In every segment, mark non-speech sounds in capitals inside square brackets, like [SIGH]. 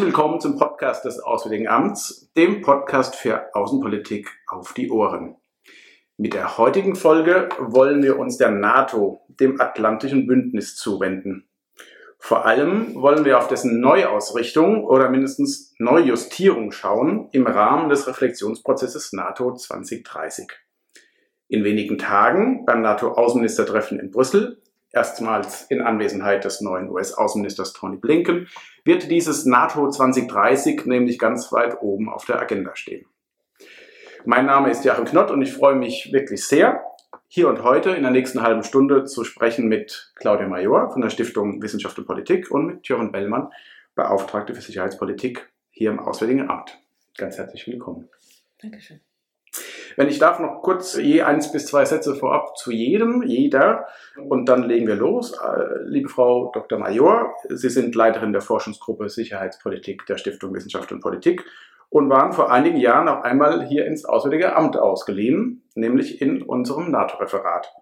Herzlich willkommen zum Podcast des Auswärtigen Amts, dem Podcast für Außenpolitik auf die Ohren. Mit der heutigen Folge wollen wir uns der NATO, dem Atlantischen Bündnis, zuwenden. Vor allem wollen wir auf dessen Neuausrichtung oder mindestens Neujustierung schauen im Rahmen des Reflexionsprozesses NATO 2030. In wenigen Tagen beim NATO-Außenministertreffen in Brüssel erstmals in Anwesenheit des neuen US-Außenministers Tony Blinken, wird dieses NATO 2030 nämlich ganz weit oben auf der Agenda stehen. Mein Name ist Joachim Knott und ich freue mich wirklich sehr, hier und heute in der nächsten halben Stunde zu sprechen mit Claudia Major von der Stiftung Wissenschaft und Politik und mit Jörn Bellmann, Beauftragte für Sicherheitspolitik hier im Auswärtigen Amt. Ganz herzlich willkommen. Dankeschön. Wenn ich darf, noch kurz je eins bis zwei Sätze vorab zu jedem, jeder. Und dann legen wir los. Äh, liebe Frau Dr. Major, Sie sind Leiterin der Forschungsgruppe Sicherheitspolitik der Stiftung Wissenschaft und Politik und waren vor einigen Jahren auch einmal hier ins Auswärtige Amt ausgeliehen, nämlich in unserem NATO-Referat.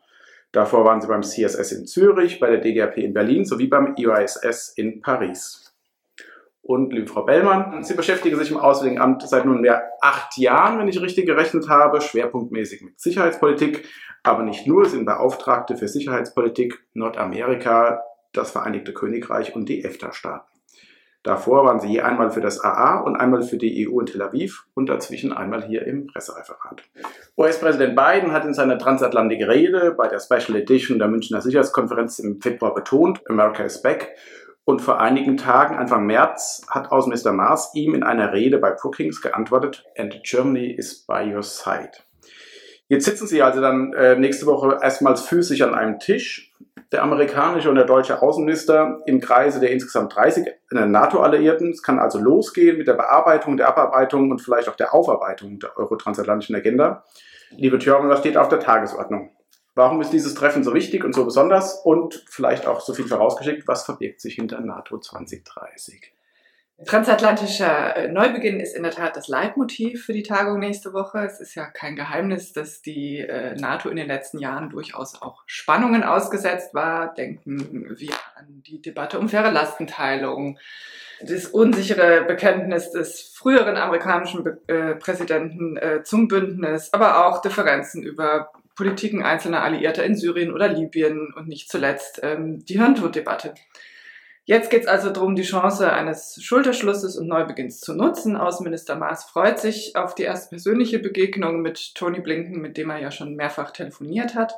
Davor waren Sie beim CSS in Zürich, bei der DGAP in Berlin sowie beim IOSS in Paris. Und liebe Frau Bellmann, Sie beschäftigen sich im Auswärtigen Amt seit nunmehr acht Jahren, wenn ich richtig gerechnet habe, schwerpunktmäßig mit Sicherheitspolitik, aber nicht nur, sind Beauftragte für Sicherheitspolitik Nordamerika, das Vereinigte Königreich und die EFTA-Staaten. Davor waren sie je einmal für das AA und einmal für die EU in Tel Aviv und dazwischen einmal hier im Pressereferat. US-Präsident Biden hat in seiner transatlantik Rede bei der Special Edition der Münchner Sicherheitskonferenz im Februar betont, America is back und vor einigen Tagen, Anfang März, hat Außenminister Maas ihm in einer Rede bei Brookings geantwortet, and Germany is by your side. Jetzt sitzen sie also dann äh, nächste Woche erstmals physisch an einem Tisch, der amerikanische und der deutsche Außenminister im Kreise der insgesamt 30 NATO-Alliierten. Es kann also losgehen mit der Bearbeitung, der Abarbeitung und vielleicht auch der Aufarbeitung der euro-transatlantischen Agenda. Liebe Thüringen, was steht auf der Tagesordnung? Warum ist dieses Treffen so wichtig und so besonders? Und vielleicht auch so viel vorausgeschickt, was verbirgt sich hinter NATO 2030? Transatlantischer äh, Neubeginn ist in der Tat das Leitmotiv für die Tagung nächste Woche. Es ist ja kein Geheimnis, dass die äh, NATO in den letzten Jahren durchaus auch Spannungen ausgesetzt war. Denken wir an die Debatte um faire Lastenteilung, das unsichere Bekenntnis des früheren amerikanischen äh, Präsidenten zum Bündnis, aber auch Differenzen über Politiken einzelner Alliierter in Syrien oder Libyen und nicht zuletzt ähm, die Hirntoddebatte. Jetzt geht es also darum, die Chance eines Schulterschlusses und Neubeginns zu nutzen. Außenminister Maas freut sich auf die erste persönliche Begegnung mit Tony Blinken, mit dem er ja schon mehrfach telefoniert hat.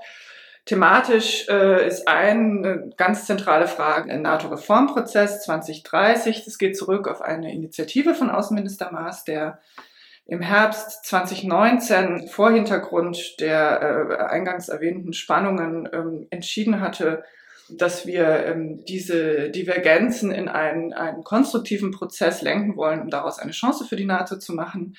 Thematisch äh, ist eine ganz zentrale Frage der NATO-Reformprozess 2030. Das geht zurück auf eine Initiative von Außenminister Maas, der im Herbst 2019 vor Hintergrund der äh, eingangs erwähnten Spannungen ähm, entschieden hatte, dass wir ähm, diese Divergenzen in einen, einen konstruktiven Prozess lenken wollen, um daraus eine Chance für die NATO zu machen.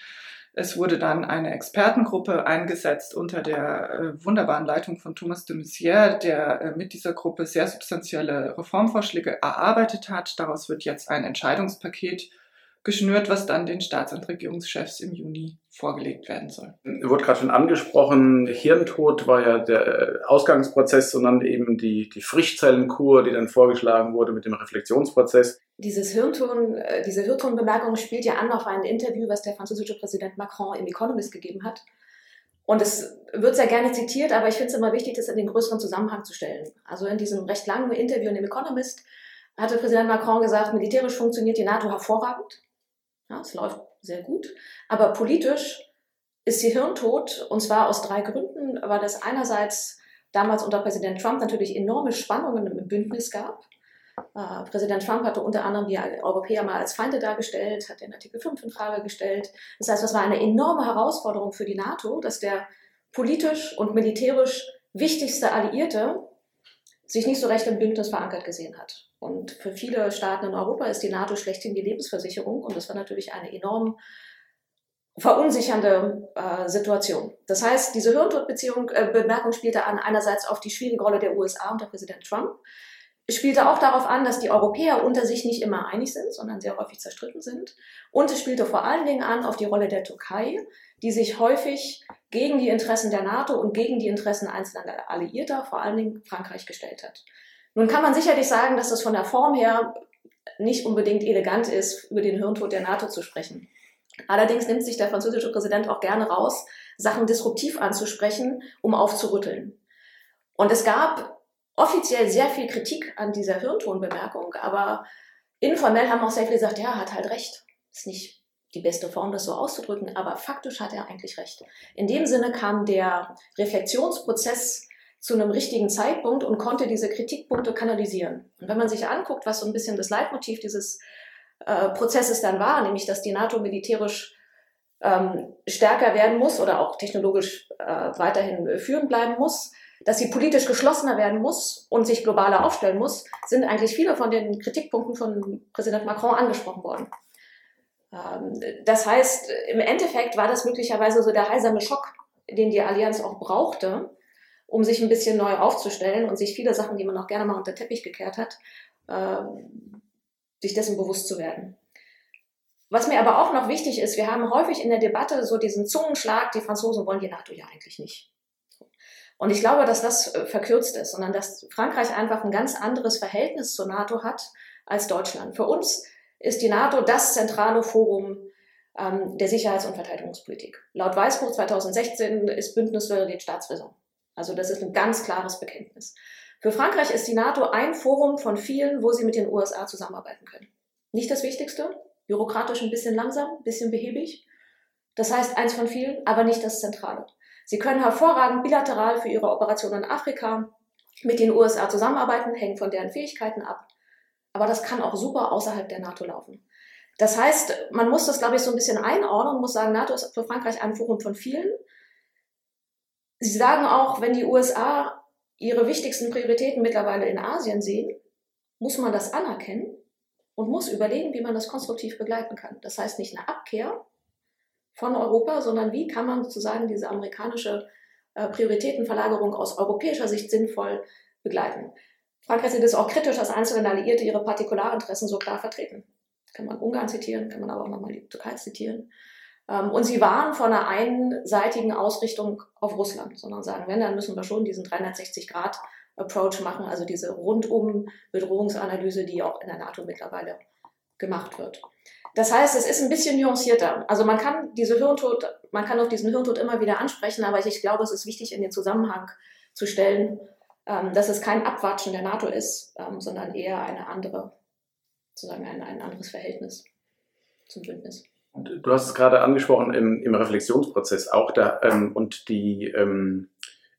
Es wurde dann eine Expertengruppe eingesetzt unter der äh, wunderbaren Leitung von Thomas de Maizière, der äh, mit dieser Gruppe sehr substanzielle Reformvorschläge erarbeitet hat. Daraus wird jetzt ein Entscheidungspaket geschnürt, was dann den Staats- und Regierungschefs im Juni vorgelegt werden soll. Wurde gerade schon angesprochen, Hirntod war ja der äh, Ausgangsprozess, sondern eben die, die Frischzellenkur, die dann vorgeschlagen wurde mit dem Reflexionsprozess. Dieses Hirnton, äh, diese Hirntonbemerkung spielt ja an auf ein Interview, was der französische Präsident Macron im Economist gegeben hat. Und es wird sehr gerne zitiert, aber ich finde es immer wichtig, das in den größeren Zusammenhang zu stellen. Also in diesem recht langen Interview in dem Economist hatte Präsident Macron gesagt, militärisch funktioniert die NATO hervorragend. Ja, es läuft sehr gut. Aber politisch ist sie hirntot und zwar aus drei Gründen, weil es einerseits damals unter Präsident Trump natürlich enorme Spannungen im Bündnis gab. Äh, Präsident Trump hatte unter anderem die Europäer mal als Feinde dargestellt, hat den Artikel 5 in Frage gestellt. Das heißt, das war eine enorme Herausforderung für die NATO, dass der politisch und militärisch wichtigste Alliierte sich nicht so recht im Bündnis verankert gesehen hat. Und für viele Staaten in Europa ist die NATO schlechthin die Lebensversicherung und das war natürlich eine enorm verunsichernde äh, Situation. Das heißt, diese Hirntodbeziehung, äh, spielte an einerseits auf die schwierige Rolle der USA unter Präsident Trump, es spielte auch darauf an, dass die Europäer unter sich nicht immer einig sind, sondern sehr häufig zerstritten sind. Und es spielte vor allen Dingen an auf die Rolle der Türkei, die sich häufig gegen die Interessen der NATO und gegen die Interessen einzelner Alliierter, vor allen Dingen Frankreich, gestellt hat. Nun kann man sicherlich sagen, dass das von der Form her nicht unbedingt elegant ist, über den Hirntod der NATO zu sprechen. Allerdings nimmt sich der französische Präsident auch gerne raus, Sachen disruptiv anzusprechen, um aufzurütteln. Und es gab offiziell sehr viel Kritik an dieser Hirntonbemerkung, aber informell haben auch sehr viele gesagt, ja, hat halt recht. Ist nicht die beste Form, das so auszudrücken, aber faktisch hat er eigentlich recht. In dem Sinne kam der Reflexionsprozess zu einem richtigen Zeitpunkt und konnte diese Kritikpunkte kanalisieren. Und wenn man sich anguckt, was so ein bisschen das Leitmotiv dieses äh, Prozesses dann war, nämlich dass die NATO militärisch ähm, stärker werden muss oder auch technologisch äh, weiterhin führend bleiben muss, dass sie politisch geschlossener werden muss und sich globaler aufstellen muss, sind eigentlich viele von den Kritikpunkten von Präsident Macron angesprochen worden. Ähm, das heißt, im Endeffekt war das möglicherweise so der heilsame Schock, den die Allianz auch brauchte, um sich ein bisschen neu aufzustellen und sich viele Sachen, die man auch gerne mal unter Teppich gekehrt hat, äh, sich dessen bewusst zu werden. Was mir aber auch noch wichtig ist, wir haben häufig in der Debatte so diesen Zungenschlag, die Franzosen wollen die NATO ja eigentlich nicht. Und ich glaube, dass das äh, verkürzt ist, sondern dass Frankreich einfach ein ganz anderes Verhältnis zur NATO hat als Deutschland. Für uns ist die NATO das zentrale Forum ähm, der Sicherheits- und Verteidigungspolitik. Laut Weißbuch 2016 ist Bündnisloyalität Staatsräson. Also das ist ein ganz klares Bekenntnis. Für Frankreich ist die NATO ein Forum von vielen, wo sie mit den USA zusammenarbeiten können. Nicht das Wichtigste, bürokratisch ein bisschen langsam, ein bisschen behäbig. Das heißt eins von vielen, aber nicht das Zentrale. Sie können hervorragend bilateral für ihre Operationen in Afrika mit den USA zusammenarbeiten, hängen von deren Fähigkeiten ab. Aber das kann auch super außerhalb der NATO laufen. Das heißt, man muss das, glaube ich, so ein bisschen einordnen, muss sagen, NATO ist für Frankreich ein Forum von vielen. Sie sagen auch, wenn die USA ihre wichtigsten Prioritäten mittlerweile in Asien sehen, muss man das anerkennen und muss überlegen, wie man das konstruktiv begleiten kann. Das heißt nicht eine Abkehr, von Europa, sondern wie kann man sozusagen diese amerikanische äh, Prioritätenverlagerung aus europäischer Sicht sinnvoll begleiten. Frankreich sieht es auch kritisch, dass einzelne Alliierte ihre Partikularinteressen so klar vertreten. Kann man Ungarn zitieren, kann man aber auch nochmal die Türkei zitieren. Ähm, und sie waren von einer einseitigen Ausrichtung auf Russland, sondern sagen, wenn, dann müssen wir schon diesen 360-Grad-Approach machen, also diese rundum Bedrohungsanalyse, die auch in der NATO mittlerweile gemacht wird. Das heißt, es ist ein bisschen nuancierter. Also man kann diese Hirntod, man kann auf diesen Hirntod immer wieder ansprechen, aber ich glaube, es ist wichtig, in den Zusammenhang zu stellen, ähm, dass es kein Abwatschen der NATO ist, ähm, sondern eher eine andere, sozusagen ein, ein anderes Verhältnis zum Bündnis. Du hast es gerade angesprochen im, im Reflexionsprozess auch da ähm, und die ähm,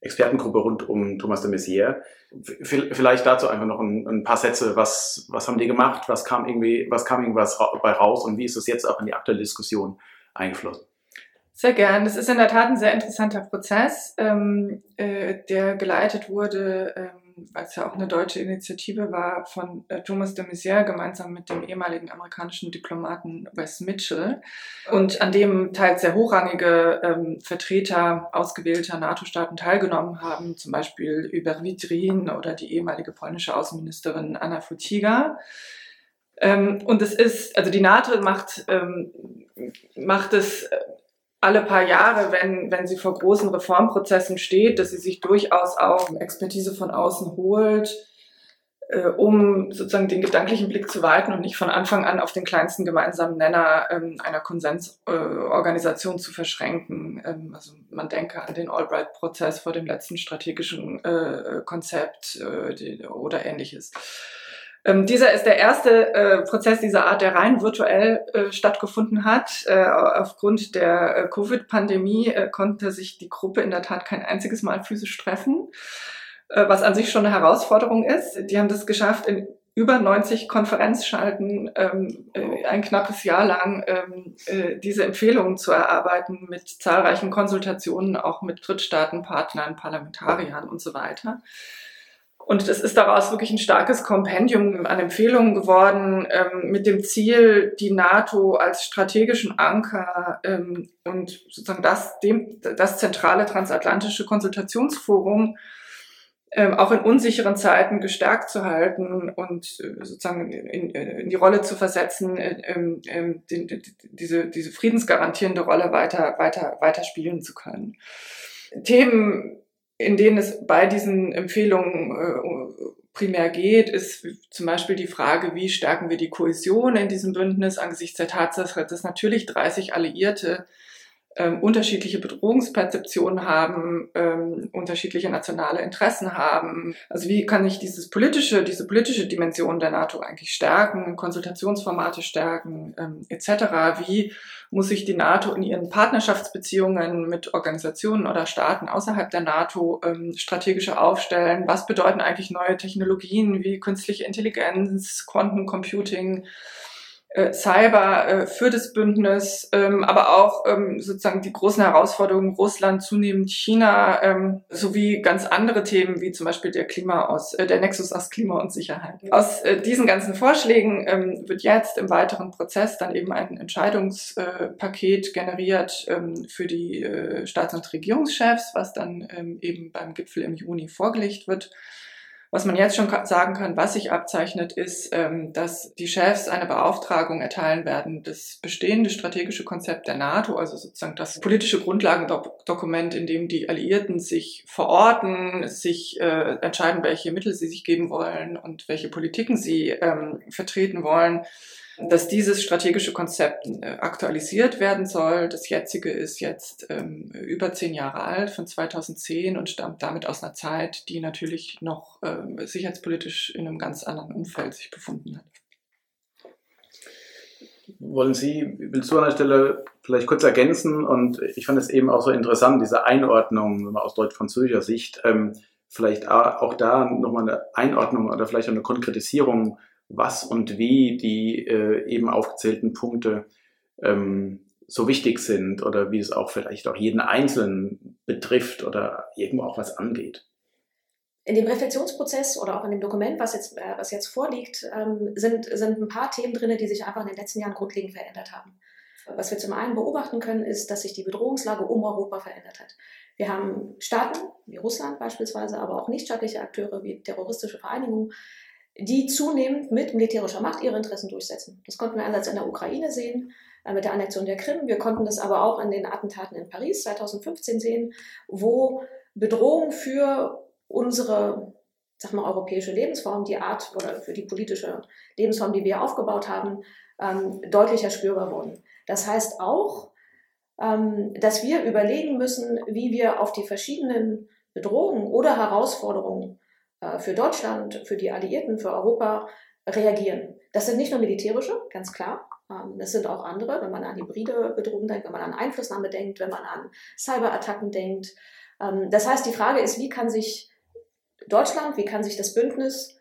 Expertengruppe rund um Thomas de Maizière. Vielleicht dazu einfach noch ein, ein, paar Sätze. Was, was haben die gemacht? Was kam irgendwie, was kam irgendwas bei raus? Und wie ist es jetzt auch in die aktuelle Diskussion eingeflossen? Sehr gern. Das ist in der Tat ein sehr interessanter Prozess, ähm, äh, der geleitet wurde ähm, weil es ja auch eine deutsche Initiative war, von äh, Thomas de Maizière gemeinsam mit dem ehemaligen amerikanischen Diplomaten Wes Mitchell und an dem teils sehr hochrangige ähm, Vertreter ausgewählter NATO-Staaten teilgenommen haben, zum Beispiel Hubert Vitrin oder die ehemalige polnische Außenministerin Anna Fotiga. Ähm, und es ist, also die NATO macht, ähm, macht es alle paar Jahre, wenn, wenn sie vor großen Reformprozessen steht, dass sie sich durchaus auch Expertise von außen holt, äh, um sozusagen den gedanklichen Blick zu weiten und nicht von Anfang an auf den kleinsten gemeinsamen Nenner ähm, einer Konsensorganisation äh, zu verschränken. Ähm, also man denke an den Albright-Prozess vor dem letzten strategischen äh, Konzept äh, die, oder ähnliches. Ähm, dieser ist der erste äh, Prozess dieser Art, der rein virtuell äh, stattgefunden hat. Äh, aufgrund der äh, Covid-Pandemie äh, konnte sich die Gruppe in der Tat kein einziges Mal physisch treffen, äh, was an sich schon eine Herausforderung ist. Die haben das geschafft, in über 90 Konferenzschalten ähm, ein knappes Jahr lang ähm, diese Empfehlungen zu erarbeiten mit zahlreichen Konsultationen, auch mit Drittstaatenpartnern, Parlamentariern und so weiter. Und es ist daraus wirklich ein starkes Kompendium an Empfehlungen geworden, ähm, mit dem Ziel, die NATO als strategischen Anker ähm, und sozusagen das, dem, das zentrale transatlantische Konsultationsforum ähm, auch in unsicheren Zeiten gestärkt zu halten und äh, sozusagen in, in, die Rolle zu versetzen, äh, ähm, ähm, die, die, diese, diese friedensgarantierende Rolle weiter, weiter, weiter spielen zu können. Themen in denen es bei diesen Empfehlungen primär geht, ist zum Beispiel die Frage, wie stärken wir die Kohäsion in diesem Bündnis angesichts der Tatsache, dass natürlich 30 Alliierte ähm, unterschiedliche Bedrohungsperzeptionen haben, ähm, unterschiedliche nationale Interessen haben. Also wie kann ich dieses politische, diese politische Dimension der NATO eigentlich stärken, Konsultationsformate stärken, ähm, etc. Wie muss sich die NATO in ihren Partnerschaftsbeziehungen mit Organisationen oder Staaten außerhalb der NATO ähm, strategischer aufstellen? Was bedeuten eigentlich neue Technologien wie künstliche Intelligenz, Quantencomputing? Äh, Cyber äh, für das Bündnis, ähm, aber auch ähm, sozusagen die großen Herausforderungen Russland, zunehmend China, ähm, sowie ganz andere Themen wie zum Beispiel der Klima aus, äh, der Nexus aus Klima und Sicherheit. Aus diesen ganzen Vorschlägen wird jetzt im weiteren Prozess dann eben ein Entscheidungspaket generiert für die Staats- und Regierungschefs, was dann eben beim Gipfel im Juni vorgelegt wird. Was man jetzt schon sagen kann, was sich abzeichnet, ist, ähm, dass die Chefs eine Beauftragung erteilen werden, das bestehende strategische Konzept der NATO, also sozusagen das politische Grundlagendokument, in dem die Alliierten sich verorten, sich äh, entscheiden, welche Mittel sie sich geben wollen und welche Politiken sie ähm, vertreten wollen, dass dieses strategische Konzept äh, aktualisiert werden soll. Das jetzige ist jetzt ähm, über zehn Jahre alt, von 2010 und stammt damit aus einer Zeit, die natürlich noch ähm, sicherheitspolitisch in einem ganz anderen Umfeld sich befunden hat. Wollen Sie, willst du an der Stelle vielleicht kurz ergänzen? Und ich fand es eben auch so interessant, diese Einordnung aus deutsch-französischer Sicht. Ähm, vielleicht auch da nochmal eine Einordnung oder vielleicht eine Konkretisierung was und wie die äh, eben aufgezählten Punkte ähm, so wichtig sind oder wie es auch vielleicht auch jeden Einzelnen betrifft oder irgendwo auch was angeht. In dem Reflexionsprozess oder auch in dem Dokument, was jetzt, äh, was jetzt vorliegt, ähm, sind, sind ein paar Themen drin, die sich einfach in den letzten Jahren grundlegend verändert haben. Was wir zum einen beobachten können, ist, dass sich die Bedrohungslage um Europa verändert hat. Wir haben Staaten wie Russland beispielsweise, aber auch nichtstaatliche Akteure wie terroristische Vereinigungen, die zunehmend mit militärischer Macht ihre Interessen durchsetzen. Das konnten wir einerseits in der Ukraine sehen, äh, mit der Annexion der Krim. Wir konnten das aber auch in den Attentaten in Paris 2015 sehen, wo Bedrohung für unsere sag mal, europäische Lebensform, die Art oder für die politische Lebensform, die wir aufgebaut haben, ähm, deutlicher spürbar wurden. Das heißt auch, ähm, dass wir überlegen müssen, wie wir auf die verschiedenen Bedrohungen oder Herausforderungen für Deutschland, für die Alliierten, für Europa reagieren. Das sind nicht nur militärische, ganz klar. Ähm, das sind auch andere, wenn man an hybride Bedrohungen denkt, wenn man an Einflussnahme denkt, wenn man an Cyberattacken denkt. Ähm, das heißt, die Frage ist, wie kann sich Deutschland, wie kann sich das Bündnis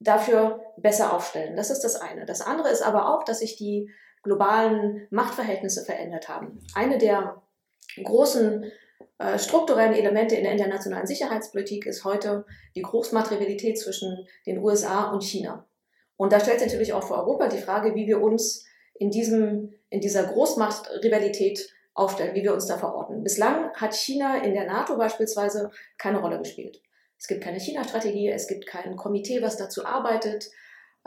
dafür besser aufstellen? Das ist das eine. Das andere ist aber auch, dass sich die globalen Machtverhältnisse verändert haben. Eine der großen äh, strukturellen Elemente in der internationalen Sicherheitspolitik ist heute die Großmaterialität zwischen den USA und China. Und da stellt sich natürlich auch für Europa die Frage, wie wir uns in, diesem, in dieser Großmachtrivalität aufstellen, wie wir uns da verorten. Bislang hat China in der NATO beispielsweise keine Rolle gespielt. Es gibt keine China-Strategie, es gibt kein Komitee, was dazu arbeitet.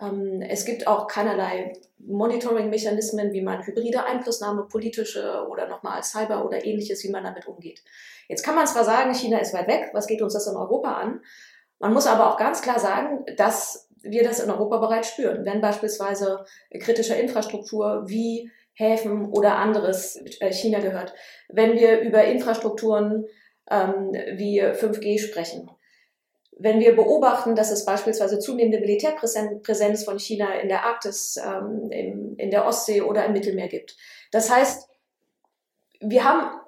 Ähm, es gibt auch keinerlei Monitoring-Mechanismen, wie man hybride Einflussnahme, politische oder nochmal Cyber oder ähnliches, wie man damit umgeht. Jetzt kann man zwar sagen, China ist weit weg, was geht uns das in Europa an? Man muss aber auch ganz klar sagen, dass wir das in Europa bereits spüren. Wenn beispielsweise kritische Infrastruktur wie Häfen oder anderes äh, China gehört, wenn wir über Infrastrukturen ähm, wie 5G sprechen, wenn wir beobachten, dass es beispielsweise zunehmende Militärpräsenz von China in der Arktis, ähm, in, in der Ostsee oder im Mittelmeer gibt. Das heißt, wir haben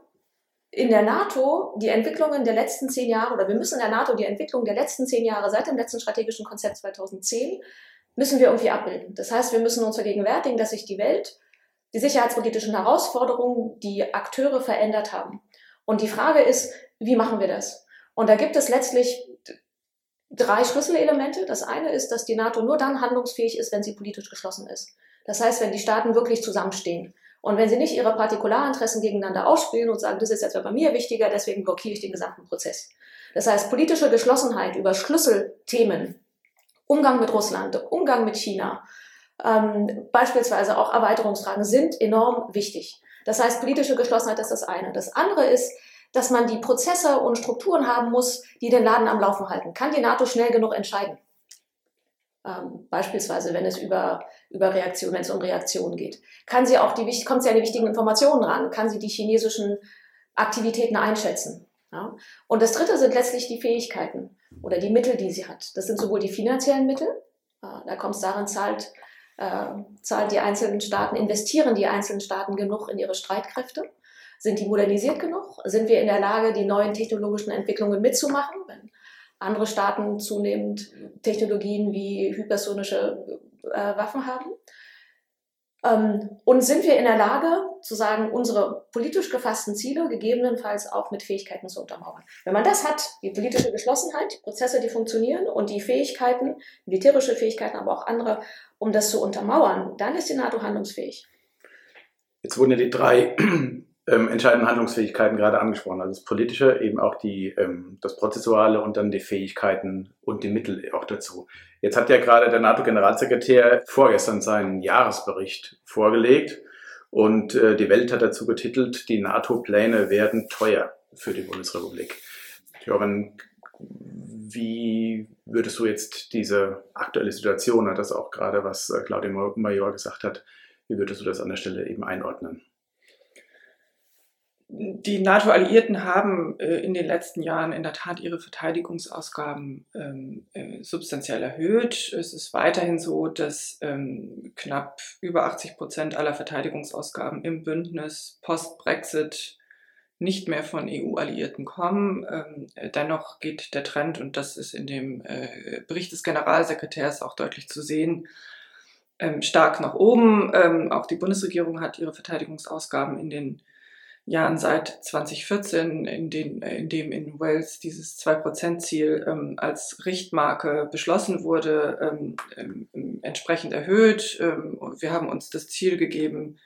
in der NATO die Entwicklungen der letzten zehn Jahre, oder wir müssen in der NATO die Entwicklung der letzten zehn Jahre seit dem letzten strategischen Konzept 2010, müssen wir irgendwie abbilden. Das heißt, wir müssen uns vergegenwärtigen, dass sich die Welt, die sicherheitspolitischen Herausforderungen, die Akteure verändert haben. Und die Frage ist, wie machen wir das? Und da gibt es letztlich drei Schlüsselelemente. Das eine ist, dass die NATO nur dann handlungsfähig ist, wenn sie politisch geschlossen ist. Das heißt, wenn die Staaten wirklich zusammenstehen. Und wenn sie nicht ihre Partikularinteressen gegeneinander ausspielen und sagen, das ist jetzt bei mir wichtiger, deswegen blockiere ich den gesamten Prozess. Das heißt, politische Geschlossenheit über Schlüsselthemen, Umgang mit Russland, Umgang mit China, ähm, beispielsweise auch Erweiterungsfragen sind enorm wichtig. Das heißt, politische Geschlossenheit ist das eine. Das andere ist, dass man die Prozesse und Strukturen haben muss, die den Laden am Laufen halten. Kann die NATO schnell genug entscheiden? Ähm, beispielsweise, wenn es über, über Reaktion, wenn es um Reaktionen geht. Kann sie auch die, kommt sie an die wichtigen Informationen ran? Kann sie die chinesischen Aktivitäten einschätzen? Ja? Und das dritte sind letztlich die Fähigkeiten oder die Mittel, die sie hat. Das sind sowohl die finanziellen Mittel, äh, da kommt es darin, zahlt, äh, zahlt die einzelnen Staaten, investieren die einzelnen Staaten genug in ihre Streitkräfte? Sind die modernisiert genug? Sind wir in der Lage, die neuen technologischen Entwicklungen mitzumachen? Wenn andere Staaten zunehmend Technologien wie hypersonische äh, Waffen haben. Ähm, und sind wir in der Lage, zu sagen, unsere politisch gefassten Ziele gegebenenfalls auch mit Fähigkeiten zu untermauern? Wenn man das hat, die politische Geschlossenheit, die Prozesse, die funktionieren und die Fähigkeiten, militärische Fähigkeiten, aber auch andere, um das zu untermauern, dann ist die NATO handlungsfähig. Jetzt wurden ja die drei ähm, entscheidenden Handlungsfähigkeiten gerade angesprochen. Also das Politische, eben auch die, ähm, das Prozessuale und dann die Fähigkeiten und die Mittel auch dazu. Jetzt hat ja gerade der NATO-Generalsekretär vorgestern seinen Jahresbericht vorgelegt und äh, die Welt hat dazu getitelt, die NATO-Pläne werden teuer für die Bundesrepublik. Joran, wie würdest du jetzt diese aktuelle Situation, das auch gerade was äh, Claudia Major gesagt hat, wie würdest du das an der Stelle eben einordnen? Die NATO-Alliierten haben äh, in den letzten Jahren in der Tat ihre Verteidigungsausgaben ähm, äh, substanziell erhöht. Es ist weiterhin so, dass ähm, knapp über 80 Prozent aller Verteidigungsausgaben im Bündnis post-Brexit nicht mehr von EU-Alliierten kommen. Ähm, dennoch geht der Trend, und das ist in dem äh, Bericht des Generalsekretärs auch deutlich zu sehen, ähm, stark nach oben. Ähm, auch die Bundesregierung hat ihre Verteidigungsausgaben in den Jahren seit 2014, in, den, in dem in Wales dieses 2%-Ziel ähm, als Richtmarke beschlossen wurde, ähm, ähm, entsprechend erhöht. Ähm, wir haben uns das Ziel gegeben,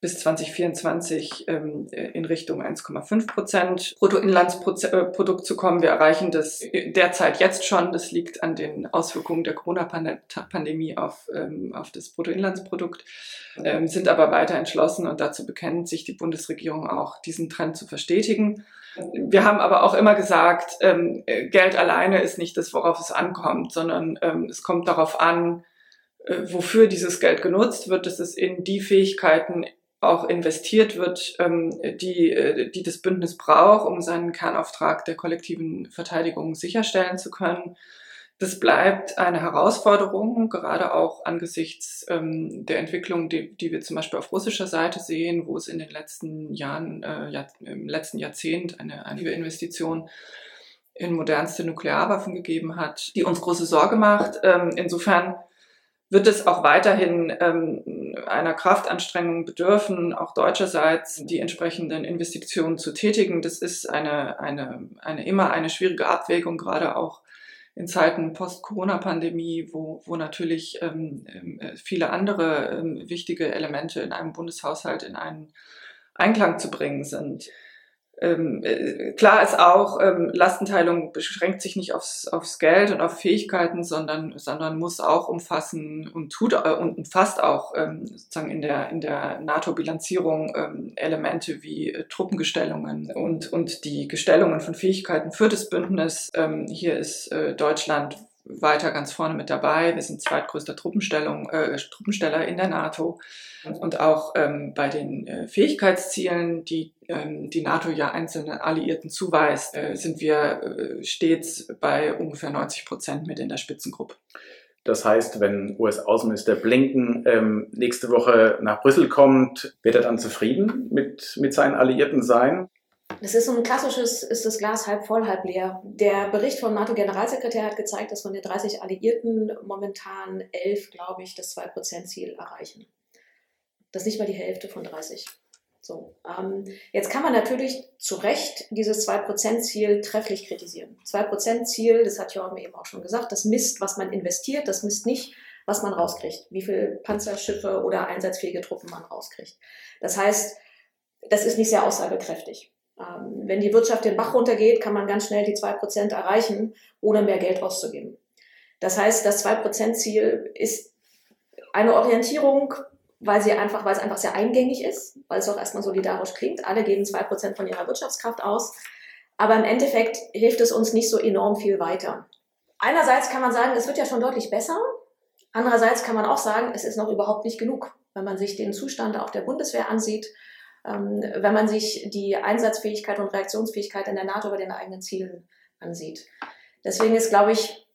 bis 2024 ähm, in Richtung 1,5 Prozent Bruttoinlandsprodukt zu kommen. Wir erreichen das derzeit jetzt schon. Das liegt an den Auswirkungen der Corona-Pandemie auf, ähm, auf das Bruttoinlandsprodukt, ähm, sind aber weiter entschlossen und dazu bekennt sich die Bundesregierung auch, diesen Trend zu verstetigen. Wir haben aber auch immer gesagt, ähm, Geld alleine ist nicht das, worauf es ankommt, sondern ähm, es kommt darauf an, äh, wofür dieses Geld genutzt wird, dass es in die Fähigkeiten auch investiert wird, ähm, die, äh, die das Bündnis braucht, um seinen Kernauftrag der kollektiven Verteidigung sicherstellen zu können. Das bleibt eine Herausforderung, gerade auch angesichts ähm, der Entwicklung, die, die wir zum Beispiel auf russischer Seite sehen, wo es in den letzten Jahren, äh, Jahr, im letzten Jahrzehnt eine, eine Investition in modernste Nuklearwaffen gegeben hat, die uns große Sorge macht. Ähm, insofern wird es auch weiterhin ähm, einer Kraftanstrengung bedürfen, auch deutscherseits die entsprechenden Investitionen zu tätigen. Das ist eine, eine, eine immer eine schwierige Abwägung, gerade auch in Zeiten Post-Corona-Pandemie, wo, wo natürlich ähm, äh, viele andere ähm, wichtige Elemente in einem Bundeshaushalt in einen Einklang zu bringen sind. Ähm, äh, klar ist auch, ähm, Lastenteilung beschränkt sich nicht aufs, aufs Geld und auf Fähigkeiten, sondern, sondern muss auch umfassen und tut äh, und umfasst auch ähm, sozusagen in der, in der NATO-Bilanzierung ähm, Elemente wie äh, Truppengestellungen und, und die Gestellungen von Fähigkeiten für das Bündnis. Ähm, hier ist äh, Deutschland weiter ganz vorne mit dabei. Wir sind zweitgrößter Truppenstellung, äh, Truppensteller in der NATO. Und auch ähm, bei den äh, Fähigkeitszielen, die ähm, die NATO ja einzelnen Alliierten zuweist, äh, sind wir äh, stets bei ungefähr 90 Prozent mit in der Spitzengruppe. Das heißt, wenn US-Außenminister Blinken ähm, nächste Woche nach Brüssel kommt, wird er dann zufrieden mit, mit seinen Alliierten sein? Das ist so ein klassisches, ist das Glas halb voll, halb leer. Der Bericht vom NATO-Generalsekretär hat gezeigt, dass von den 30 Alliierten momentan elf, glaube ich, das 2%-Ziel erreichen. Das ist nicht mal die Hälfte von 30. So, ähm, jetzt kann man natürlich zu Recht dieses 2%-Ziel trefflich kritisieren. 2%-Ziel, das hat Jorgen eben auch schon gesagt, das misst, was man investiert, das misst nicht, was man rauskriegt, wie viele Panzerschiffe oder einsatzfähige Truppen man rauskriegt. Das heißt, das ist nicht sehr aussagekräftig. Ähm, wenn die Wirtschaft den Bach runtergeht, kann man ganz schnell die 2% erreichen, ohne mehr Geld auszugeben. Das heißt, das 2%-Ziel ist eine Orientierung, weil, sie einfach, weil es einfach sehr eingängig ist, weil es auch erstmal solidarisch klingt. Alle geben 2% von ihrer Wirtschaftskraft aus. Aber im Endeffekt hilft es uns nicht so enorm viel weiter. Einerseits kann man sagen, es wird ja schon deutlich besser. Andererseits kann man auch sagen, es ist noch überhaupt nicht genug, wenn man sich den Zustand auch der Bundeswehr ansieht, wenn man sich die Einsatzfähigkeit und Reaktionsfähigkeit in der NATO bei den eigenen Zielen ansieht. Deswegen ist, glaube ich,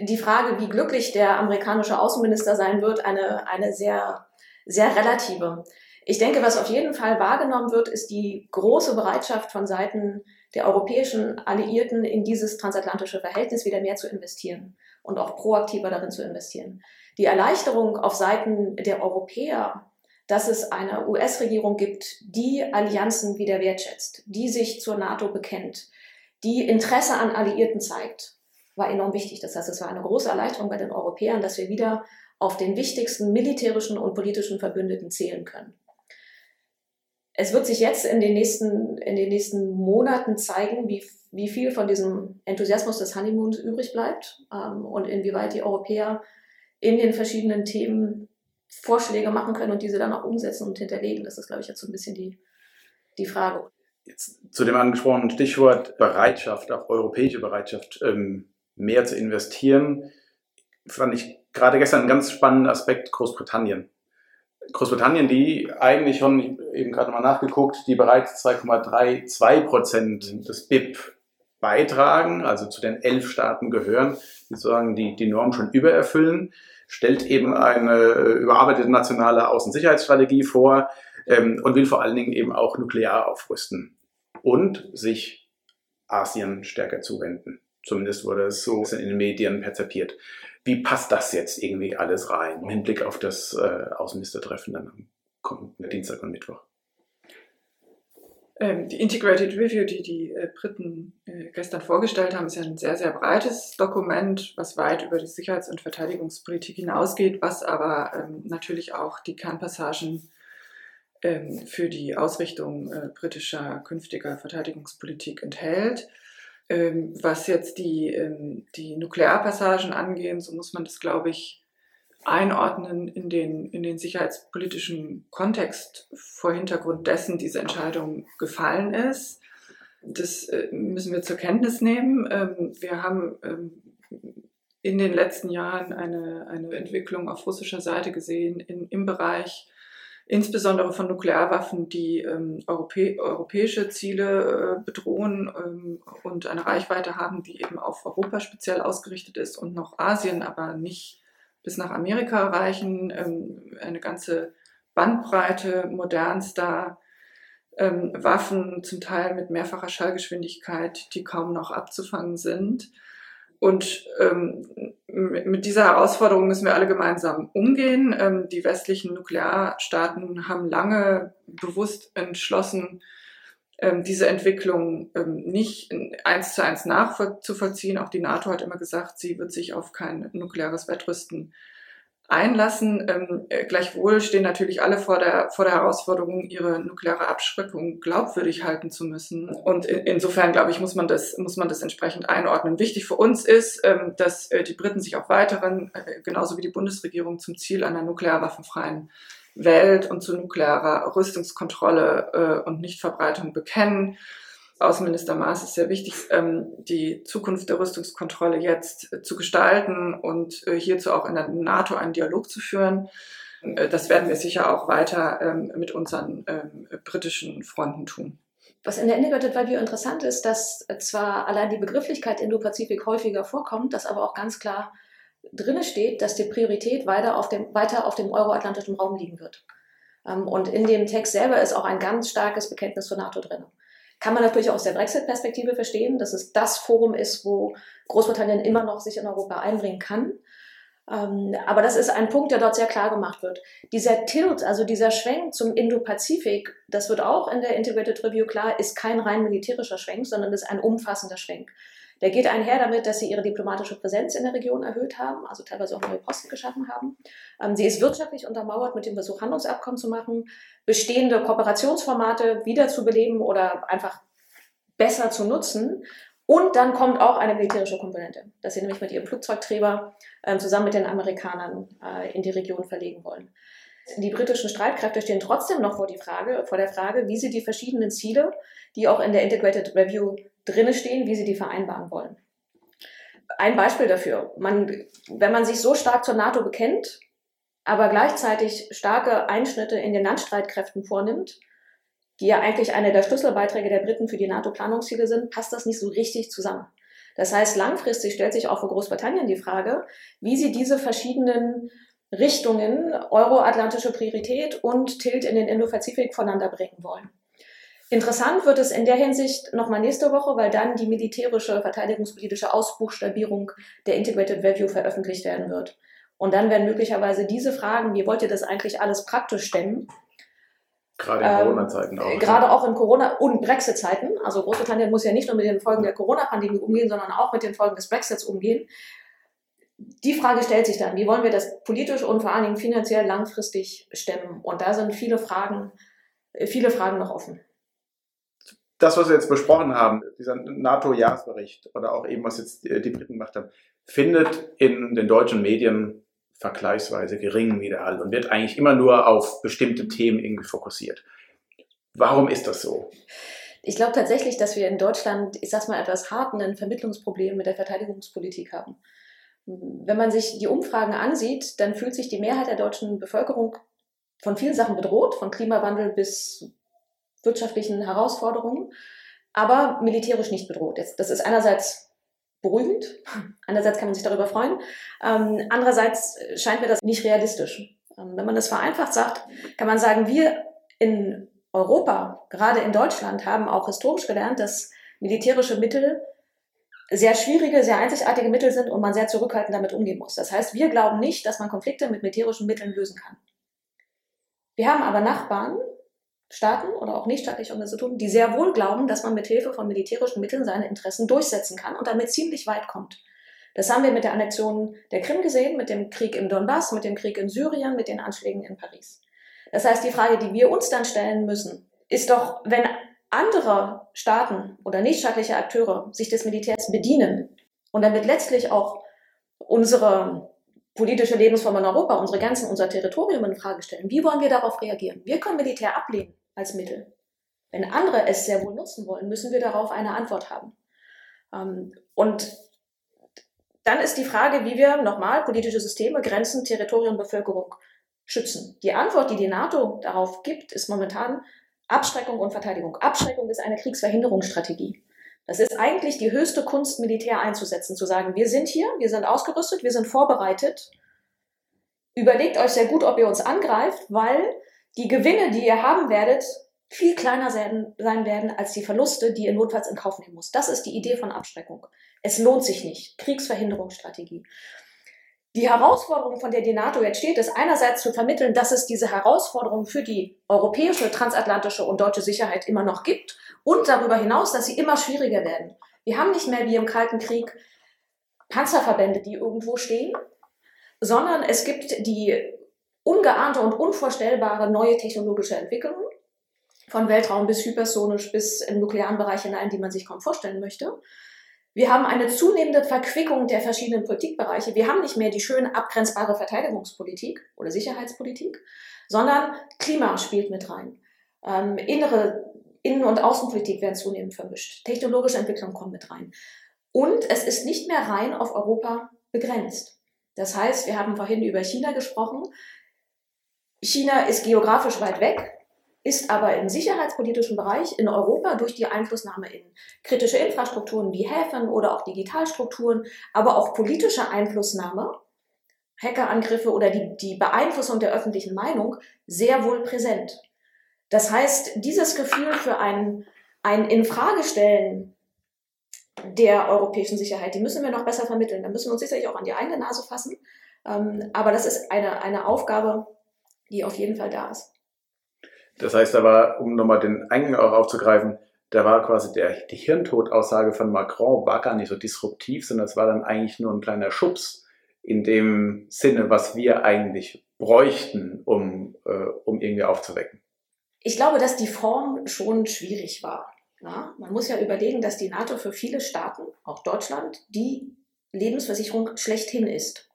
die Frage, wie glücklich der amerikanische Außenminister sein wird, eine, eine sehr, sehr relative. Ich denke, was auf jeden Fall wahrgenommen wird, ist die große Bereitschaft von Seiten der europäischen Alliierten in dieses transatlantische Verhältnis wieder mehr zu investieren und auch proaktiver darin zu investieren. Die Erleichterung auf Seiten der Europäer, dass es eine US-Regierung gibt, die Allianzen wieder wertschätzt, die sich zur NATO bekennt, die Interesse an Alliierten zeigt, war enorm wichtig. Das heißt, es war eine große Erleichterung bei den Europäern, dass wir wieder auf den wichtigsten militärischen und politischen Verbündeten zählen können. Es wird sich jetzt in den nächsten, in den nächsten Monaten zeigen, wie, wie viel von diesem Enthusiasmus des Honeymoons übrig bleibt ähm, und inwieweit die Europäer in den verschiedenen Themen Vorschläge machen können und diese dann auch umsetzen und hinterlegen. Das ist, glaube ich, jetzt so ein bisschen die, die Frage. Jetzt zu dem angesprochenen Stichwort Bereitschaft, auch europäische Bereitschaft, ähm, mehr zu investieren, fand ich gerade gestern einen ganz spannenden Aspekt Großbritannien. Großbritannien, die eigentlich schon, eben gerade mal nachgeguckt, die bereits 2,32 Prozent des BIP beitragen, also zu den elf Staaten gehören, die sozusagen die, die Norm schon übererfüllen, stellt eben eine überarbeitete nationale Außensicherheitsstrategie vor ähm, und will vor allen Dingen eben auch nuklear aufrüsten und sich Asien stärker zuwenden. Zumindest wurde es so in den Medien perzipiert. Wie passt das jetzt irgendwie alles rein im Hinblick auf das äh, Außenministertreffen dann am kommenden Dienstag und Mittwoch? Ähm, die Integrated Review, die die äh, Briten äh, gestern vorgestellt haben, ist ja ein sehr, sehr breites Dokument, was weit über die Sicherheits- und Verteidigungspolitik hinausgeht, was aber ähm, natürlich auch die Kernpassagen ähm, für die Ausrichtung äh, britischer künftiger Verteidigungspolitik enthält. Was jetzt die, die Nuklearpassagen angehen, so muss man das, glaube ich, einordnen in den, in den sicherheitspolitischen Kontext vor Hintergrund dessen diese Entscheidung gefallen ist. Das äh, müssen wir zur Kenntnis nehmen. Ähm, wir haben ähm, in den letzten Jahren eine, eine Entwicklung auf russischer Seite gesehen in, im Bereich insbesondere von Nuklearwaffen, die ähm, Europä europäische Ziele äh, bedrohen ähm, und eine Reichweite haben, die eben auf Europa speziell ausgerichtet ist und noch Asien, aber nicht bis nach Amerika reichen. Ähm, eine ganze Bandbreite modernster ähm, Waffen, zum Teil mit mehrfacher Schallgeschwindigkeit, die kaum noch abzufangen sind. Und ähm, mit dieser Herausforderung müssen wir alle gemeinsam umgehen. Ähm, die westlichen Nuklearstaaten haben lange bewusst entschlossen, ähm, diese Entwicklung ähm, nicht eins zu eins nachzuvollziehen. Auch die NATO hat immer gesagt, sie wird sich auf kein nukleares Wettrüsten einlassen. Ähm, äh, gleichwohl stehen natürlich alle vor der, vor der Herausforderung, ihre nukleare Abschreckung glaubwürdig halten zu müssen. Und in, insofern, glaube ich, muss man, das, muss man das entsprechend einordnen. Wichtig für uns ist, ähm, dass äh, die Briten sich auch weiteren, äh, genauso wie die Bundesregierung, zum Ziel einer nuklearwaffenfreien Welt und zu nuklearer Rüstungskontrolle äh, und Nichtverbreitung bekennen. Außenminister Maas ist sehr wichtig, ähm, die Zukunft der Rüstungskontrolle jetzt äh, zu gestalten und äh, hierzu auch in der NATO einen Dialog zu führen. Äh, das werden wir sicher auch weiter ähm, mit unseren ähm, britischen Fronten tun. Was in der Integrated Review interessant ist, dass zwar allein die Begrifflichkeit Indo-Pazifik häufiger vorkommt, dass aber auch ganz klar drin steht, dass die Priorität weiter auf dem, weiter auf dem euroatlantischen Raum liegen wird. Und in dem Text selber ist auch ein ganz starkes Bekenntnis zur NATO drin. Kann man natürlich auch aus der Brexit-Perspektive verstehen, dass es das Forum ist, wo Großbritannien immer noch sich in Europa einbringen kann. Ähm, aber das ist ein Punkt, der dort sehr klar gemacht wird. Dieser Tilt, also dieser Schwenk zum Indo-Pazifik, das wird auch in der Integrated Review klar, ist kein rein militärischer Schwenk, sondern ist ein umfassender Schwenk. Der geht einher damit, dass sie ihre diplomatische Präsenz in der Region erhöht haben, also teilweise auch neue Posten geschaffen haben. Ähm, sie ist wirtschaftlich untermauert mit dem Versuch, Handlungsabkommen zu machen, bestehende Kooperationsformate wiederzubeleben oder einfach besser zu nutzen. Und dann kommt auch eine militärische Komponente, dass sie nämlich mit ihrem Flugzeugträger äh, zusammen mit den Amerikanern äh, in die Region verlegen wollen. Die britischen Streitkräfte stehen trotzdem noch vor, die Frage, vor der Frage, wie sie die verschiedenen Ziele, die auch in der Integrated Review drinne stehen, wie sie die vereinbaren wollen. ein Beispiel dafür. Man, wenn man sich so stark zur NATO bekennt, aber gleichzeitig starke Einschnitte in den Landstreitkräften vornimmt, die ja eigentlich eine der Schlüsselbeiträge der Briten für die NATO-Planungsziele sind, passt das nicht so richtig zusammen. Das heißt, langfristig stellt sich auch für Großbritannien die Frage, wie sie diese verschiedenen Richtungen, euroatlantische Priorität und Tilt in den Indo-Pazifik voneinander bringen wollen. Interessant wird es in der Hinsicht nochmal nächste Woche, weil dann die militärische, verteidigungspolitische Ausbuchstabierung der Integrated Review veröffentlicht werden wird. Und dann werden möglicherweise diese Fragen, wie wollt ihr das eigentlich alles praktisch stemmen, Gerade in ähm, Corona-Zeiten auch. Gerade auch in Corona- und Brexit-Zeiten. Also Großbritannien muss ja nicht nur mit den Folgen der Corona-Pandemie umgehen, sondern auch mit den Folgen des Brexits umgehen. Die Frage stellt sich dann, wie wollen wir das politisch und vor allen Dingen finanziell langfristig stemmen? Und da sind viele Fragen, viele Fragen noch offen. Das, was wir jetzt besprochen haben, dieser NATO-Jahresbericht oder auch eben, was jetzt die Briten gemacht haben, findet in den deutschen Medien vergleichsweise geringen Widerhall und wird eigentlich immer nur auf bestimmte Themen irgendwie fokussiert. Warum ist das so? Ich glaube tatsächlich, dass wir in Deutschland, ich sag's mal, etwas harten ein Vermittlungsproblem mit der Verteidigungspolitik haben. Wenn man sich die Umfragen ansieht, dann fühlt sich die Mehrheit der deutschen Bevölkerung von vielen Sachen bedroht, von Klimawandel bis wirtschaftlichen Herausforderungen, aber militärisch nicht bedroht. Das ist einerseits beruhigend. [LAUGHS] Einerseits kann man sich darüber freuen. Ähm, andererseits scheint mir das nicht realistisch. Ähm, wenn man das vereinfacht sagt, kann man sagen, wir in Europa, gerade in Deutschland, haben auch historisch gelernt, dass militärische Mittel sehr schwierige, sehr einzigartige Mittel sind und man sehr zurückhaltend damit umgehen muss. Das heißt, wir glauben nicht, dass man Konflikte mit militärischen Mitteln lösen kann. Wir haben aber Nachbarn, Staaten oder auch nichtstaatliche Organisationen, die sehr wohl glauben, dass man mit Hilfe von militärischen Mitteln seine Interessen durchsetzen kann und damit ziemlich weit kommt. Das haben wir mit der Annexion der Krim gesehen, mit dem Krieg im Donbass, mit dem Krieg in Syrien, mit den Anschlägen in Paris. Das heißt, die Frage, die wir uns dann stellen müssen, ist doch, wenn andere Staaten oder nichtstaatliche Akteure sich des Militärs bedienen und damit letztlich auch unsere politische Lebensform in Europa, unsere Grenzen, unser Territorium in Frage stellen, wie wollen wir darauf reagieren? Wir können Militär ablehnen als Mittel. Wenn andere es sehr wohl nutzen wollen, müssen wir darauf eine Antwort haben. Ähm, und dann ist die Frage, wie wir nochmal politische Systeme, Grenzen, Territorien, Bevölkerung schützen. Die Antwort, die die NATO darauf gibt, ist momentan Abschreckung und Verteidigung. Abschreckung ist eine Kriegsverhinderungsstrategie. Das ist eigentlich die höchste Kunst, Militär einzusetzen, zu sagen, wir sind hier, wir sind ausgerüstet, wir sind vorbereitet. Überlegt euch sehr gut, ob ihr uns angreift, weil die Gewinne, die ihr haben werdet, viel kleiner sein, werden als die Verluste, die ihr notfalls in Kauf nehmen müsst. Das ist die Idee von Abschreckung. Es lohnt sich nicht. Kriegsverhinderungsstrategie. Die Herausforderung, von der die NATO jetzt steht, ist einerseits zu vermitteln, dass es diese Herausforderung für die europäische, transatlantische und deutsche Sicherheit immer noch gibt und darüber hinaus, dass sie immer schwieriger werden. Wir haben nicht mehr wie im Kalten Krieg Panzerverbände, die irgendwo stehen, sondern es gibt die ungeahnte und unvorstellbare neue technologische Entwicklungen, von Weltraum bis hypersonisch bis im nuklearen Bereich hinein, die man sich kaum vorstellen möchte. Wir haben eine zunehmende Verquickung der verschiedenen Politikbereiche. Wir haben nicht mehr die schön abgrenzbare Verteidigungspolitik oder Sicherheitspolitik, sondern Klima spielt mit rein. Ähm, innere Innen- und Außenpolitik werden zunehmend vermischt. Technologische Entwicklung kommt mit rein. Und es ist nicht mehr rein auf Europa begrenzt. Das heißt, wir haben vorhin über China gesprochen. China ist geografisch weit weg, ist aber im sicherheitspolitischen Bereich in Europa durch die Einflussnahme in kritische Infrastrukturen wie Häfen oder auch Digitalstrukturen, aber auch politische Einflussnahme, Hackerangriffe oder die, die Beeinflussung der öffentlichen Meinung sehr wohl präsent. Das heißt, dieses Gefühl für ein, ein Infragestellen der europäischen Sicherheit, die müssen wir noch besser vermitteln. Da müssen wir uns sicherlich auch an die eigene Nase fassen. Ähm, aber das ist eine, eine Aufgabe, die auf jeden Fall da ist. Das heißt aber, um nochmal den Eingang auch aufzugreifen, da war quasi der, die Hirntodaussage von Macron war gar nicht so disruptiv, sondern es war dann eigentlich nur ein kleiner Schubs in dem Sinne, was wir eigentlich bräuchten, um, äh, um irgendwie aufzuwecken. Ich glaube, dass die Form schon schwierig war. Ja, man muss ja überlegen, dass die NATO für viele Staaten, auch Deutschland, die Lebensversicherung schlechthin ist.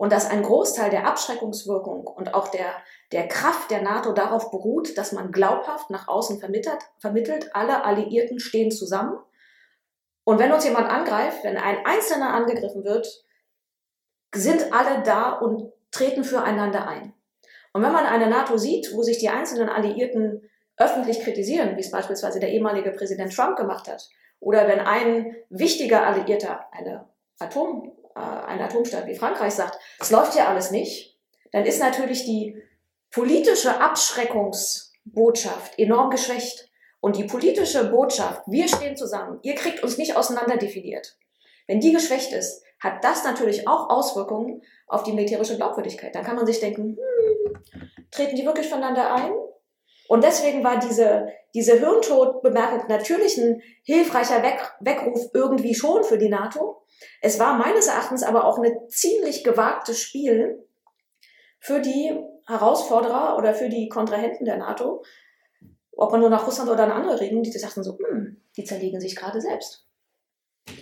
Und dass ein Großteil der Abschreckungswirkung und auch der, der Kraft der NATO darauf beruht, dass man glaubhaft nach außen vermittelt, vermittelt, alle Alliierten stehen zusammen Und wenn uns jemand angreift, wenn ein Einzelner angegriffen wird, sind alle da und treten füreinander ein. Und wenn man eine NATO sieht, wo sich die einzelnen Alliierten öffentlich kritisieren, wie es beispielsweise der ehemalige Präsident Trump gemacht hat, oder wenn ein wichtiger Alliierter, eine Atom, ein Atomstaat wie Frankreich sagt, es läuft ja alles nicht, dann ist natürlich die politische Abschreckungsbotschaft enorm geschwächt. Und die politische Botschaft, wir stehen zusammen, ihr kriegt uns nicht auseinander definiert. Wenn die geschwächt ist, hat das natürlich auch Auswirkungen auf die militärische Glaubwürdigkeit. Dann kann man sich denken, hm, treten die wirklich voneinander ein? Und deswegen war diese, diese Hirntodbemerkung natürlich ein hilfreicher Weckruf irgendwie schon für die NATO. Es war meines Erachtens aber auch ein ziemlich gewagtes Spiel für die Herausforderer oder für die Kontrahenten der NATO, ob man nur nach Russland oder in andere Regeln, die sagten so, hm, die zerlegen sich gerade selbst.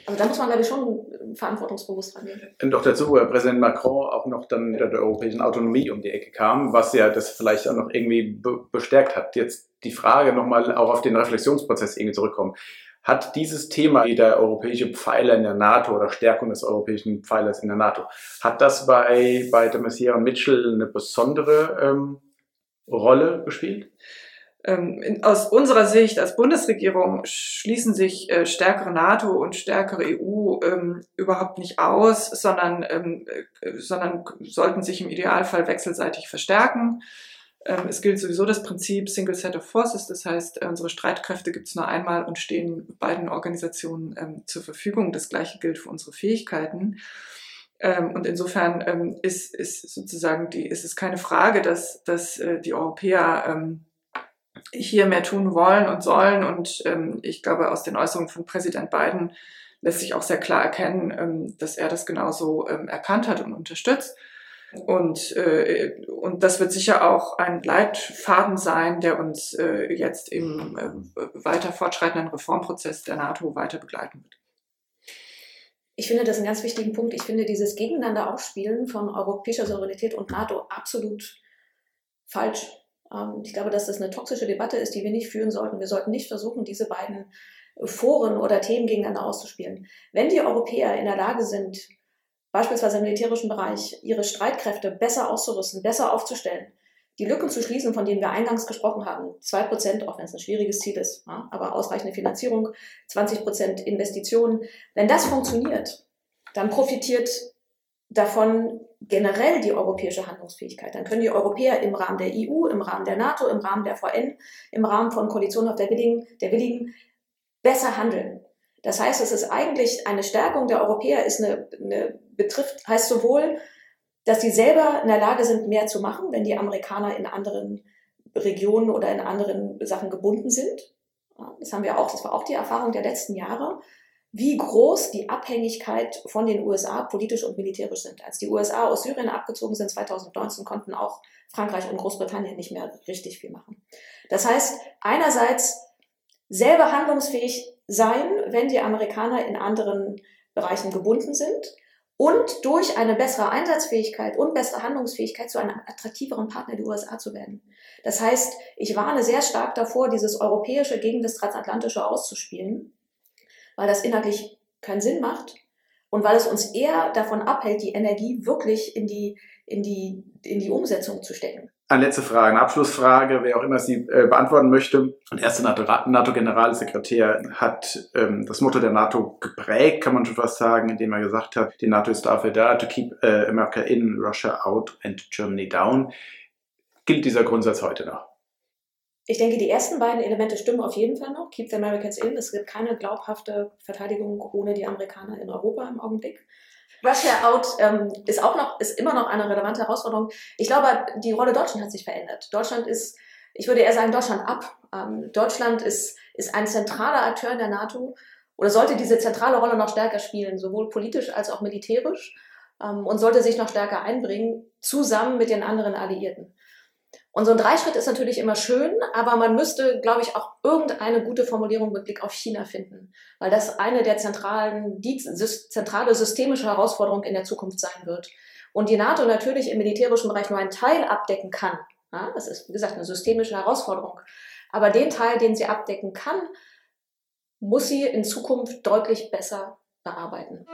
Also da muss man, glaube ich, schon verantwortungsbewusst rangehen. Und auch dazu, wo Präsident Macron auch noch dann mit der europäischen Autonomie um die Ecke kam, was ja das vielleicht auch noch irgendwie be bestärkt hat. Jetzt die Frage nochmal auch auf den Reflexionsprozess irgendwie zurückkommen. Hat dieses Thema, wie der europäische Pfeiler in der NATO oder Stärkung des europäischen Pfeilers in der NATO, hat das bei, bei der Messier Mitchell eine besondere ähm, Rolle gespielt? Ähm, in, aus unserer Sicht als Bundesregierung schließen sich äh, stärkere NATO und stärkere EU ähm, überhaupt nicht aus, sondern, ähm, äh, sondern sollten sich im Idealfall wechselseitig verstärken. Ähm, es gilt sowieso das Prinzip Single Set of Forces, das heißt, äh, unsere Streitkräfte gibt es nur einmal und stehen beiden Organisationen ähm, zur Verfügung. Das gleiche gilt für unsere Fähigkeiten. Ähm, und insofern ist, ist sozusagen die, ist es keine Frage, dass, dass äh, die Europäer hier mehr tun wollen und sollen. Und ähm, ich glaube, aus den Äußerungen von Präsident Biden lässt sich auch sehr klar erkennen, ähm, dass er das genauso ähm, erkannt hat und unterstützt. Und, äh, und das wird sicher auch ein Leitfaden sein, der uns äh, jetzt im äh, weiter fortschreitenden Reformprozess der NATO weiter begleiten wird. Ich finde das einen ganz wichtigen Punkt. Ich finde dieses Gegeneinander Aufspielen von europäischer Souveränität und NATO absolut falsch. Ähm, ich glaube, dass das eine toxische Debatte ist, die wir nicht führen sollten. Wir sollten nicht versuchen, diese beiden Foren oder Themen gegeneinander auszuspielen. Wenn die Europäer in der Lage sind, beispielsweise im militärischen Bereich, ihre Streitkräfte besser auszurüsten, besser aufzustellen, die Lücken zu schließen, von denen wir eingangs gesprochen haben, zwei Prozent, auch wenn es ein schwieriges Ziel ist, aber ausreichende Finanzierung, 20 Prozent Investitionen, wenn das funktioniert, dann profitiert davon generell die europäische Handlungsfähigkeit. Dann können die Europäer im Rahmen der EU, im Rahmen der NATO, im Rahmen der VN, im Rahmen von Koalitionen auf der Willigen, der Willigen besser handeln. Das heißt, es ist eigentlich eine Stärkung der Europäer, ist eine, eine betrifft, heißt sowohl, dass sie selber in der Lage sind, mehr zu machen, wenn die Amerikaner in anderen Regionen oder in anderen Sachen gebunden sind. Das haben wir auch, das war auch die Erfahrung der letzten Jahre wie groß die Abhängigkeit von den USA politisch und militärisch sind. Als die USA aus Syrien abgezogen sind 2019, konnten auch Frankreich und Großbritannien nicht mehr richtig viel machen. Das heißt, einerseits selber handlungsfähig sein, wenn die Amerikaner in anderen Bereichen gebunden sind und durch eine bessere Einsatzfähigkeit und bessere Handlungsfähigkeit zu einem attraktiveren Partner der USA zu werden. Das heißt, ich warne sehr stark davor, dieses europäische gegen das transatlantische auszuspielen weil das inhaltlich keinen Sinn macht und weil es uns eher davon abhält, die Energie wirklich in die, in die, in die Umsetzung zu stecken. Eine letzte Frage, eine Abschlussfrage, wer auch immer sie äh, beantworten möchte. Der erste NATO-Generalsekretär NATO hat ähm, das Motto der NATO geprägt, kann man schon fast sagen, indem er gesagt hat, die NATO ist dafür da, to keep äh, America in, Russia out and Germany down. Gilt dieser Grundsatz heute noch? Ich denke, die ersten beiden Elemente stimmen auf jeden Fall noch. Keep the Americans in. Es gibt keine glaubhafte Verteidigung ohne die Amerikaner in Europa im Augenblick. Russia out ähm, ist auch noch, ist immer noch eine relevante Herausforderung. Ich glaube, die Rolle Deutschland hat sich verändert. Deutschland ist, ich würde eher sagen, Deutschland ab. Ähm, Deutschland ist, ist ein zentraler Akteur in der NATO oder sollte diese zentrale Rolle noch stärker spielen, sowohl politisch als auch militärisch ähm, und sollte sich noch stärker einbringen, zusammen mit den anderen Alliierten. Und so ein Dreischritt ist natürlich immer schön, aber man müsste, glaube ich, auch irgendeine gute Formulierung mit Blick auf China finden, weil das eine der zentralen, die zentrale systemische Herausforderung in der Zukunft sein wird. Und die NATO natürlich im militärischen Bereich nur einen Teil abdecken kann. Ja, das ist, wie gesagt, eine systemische Herausforderung. Aber den Teil, den sie abdecken kann, muss sie in Zukunft deutlich besser bearbeiten.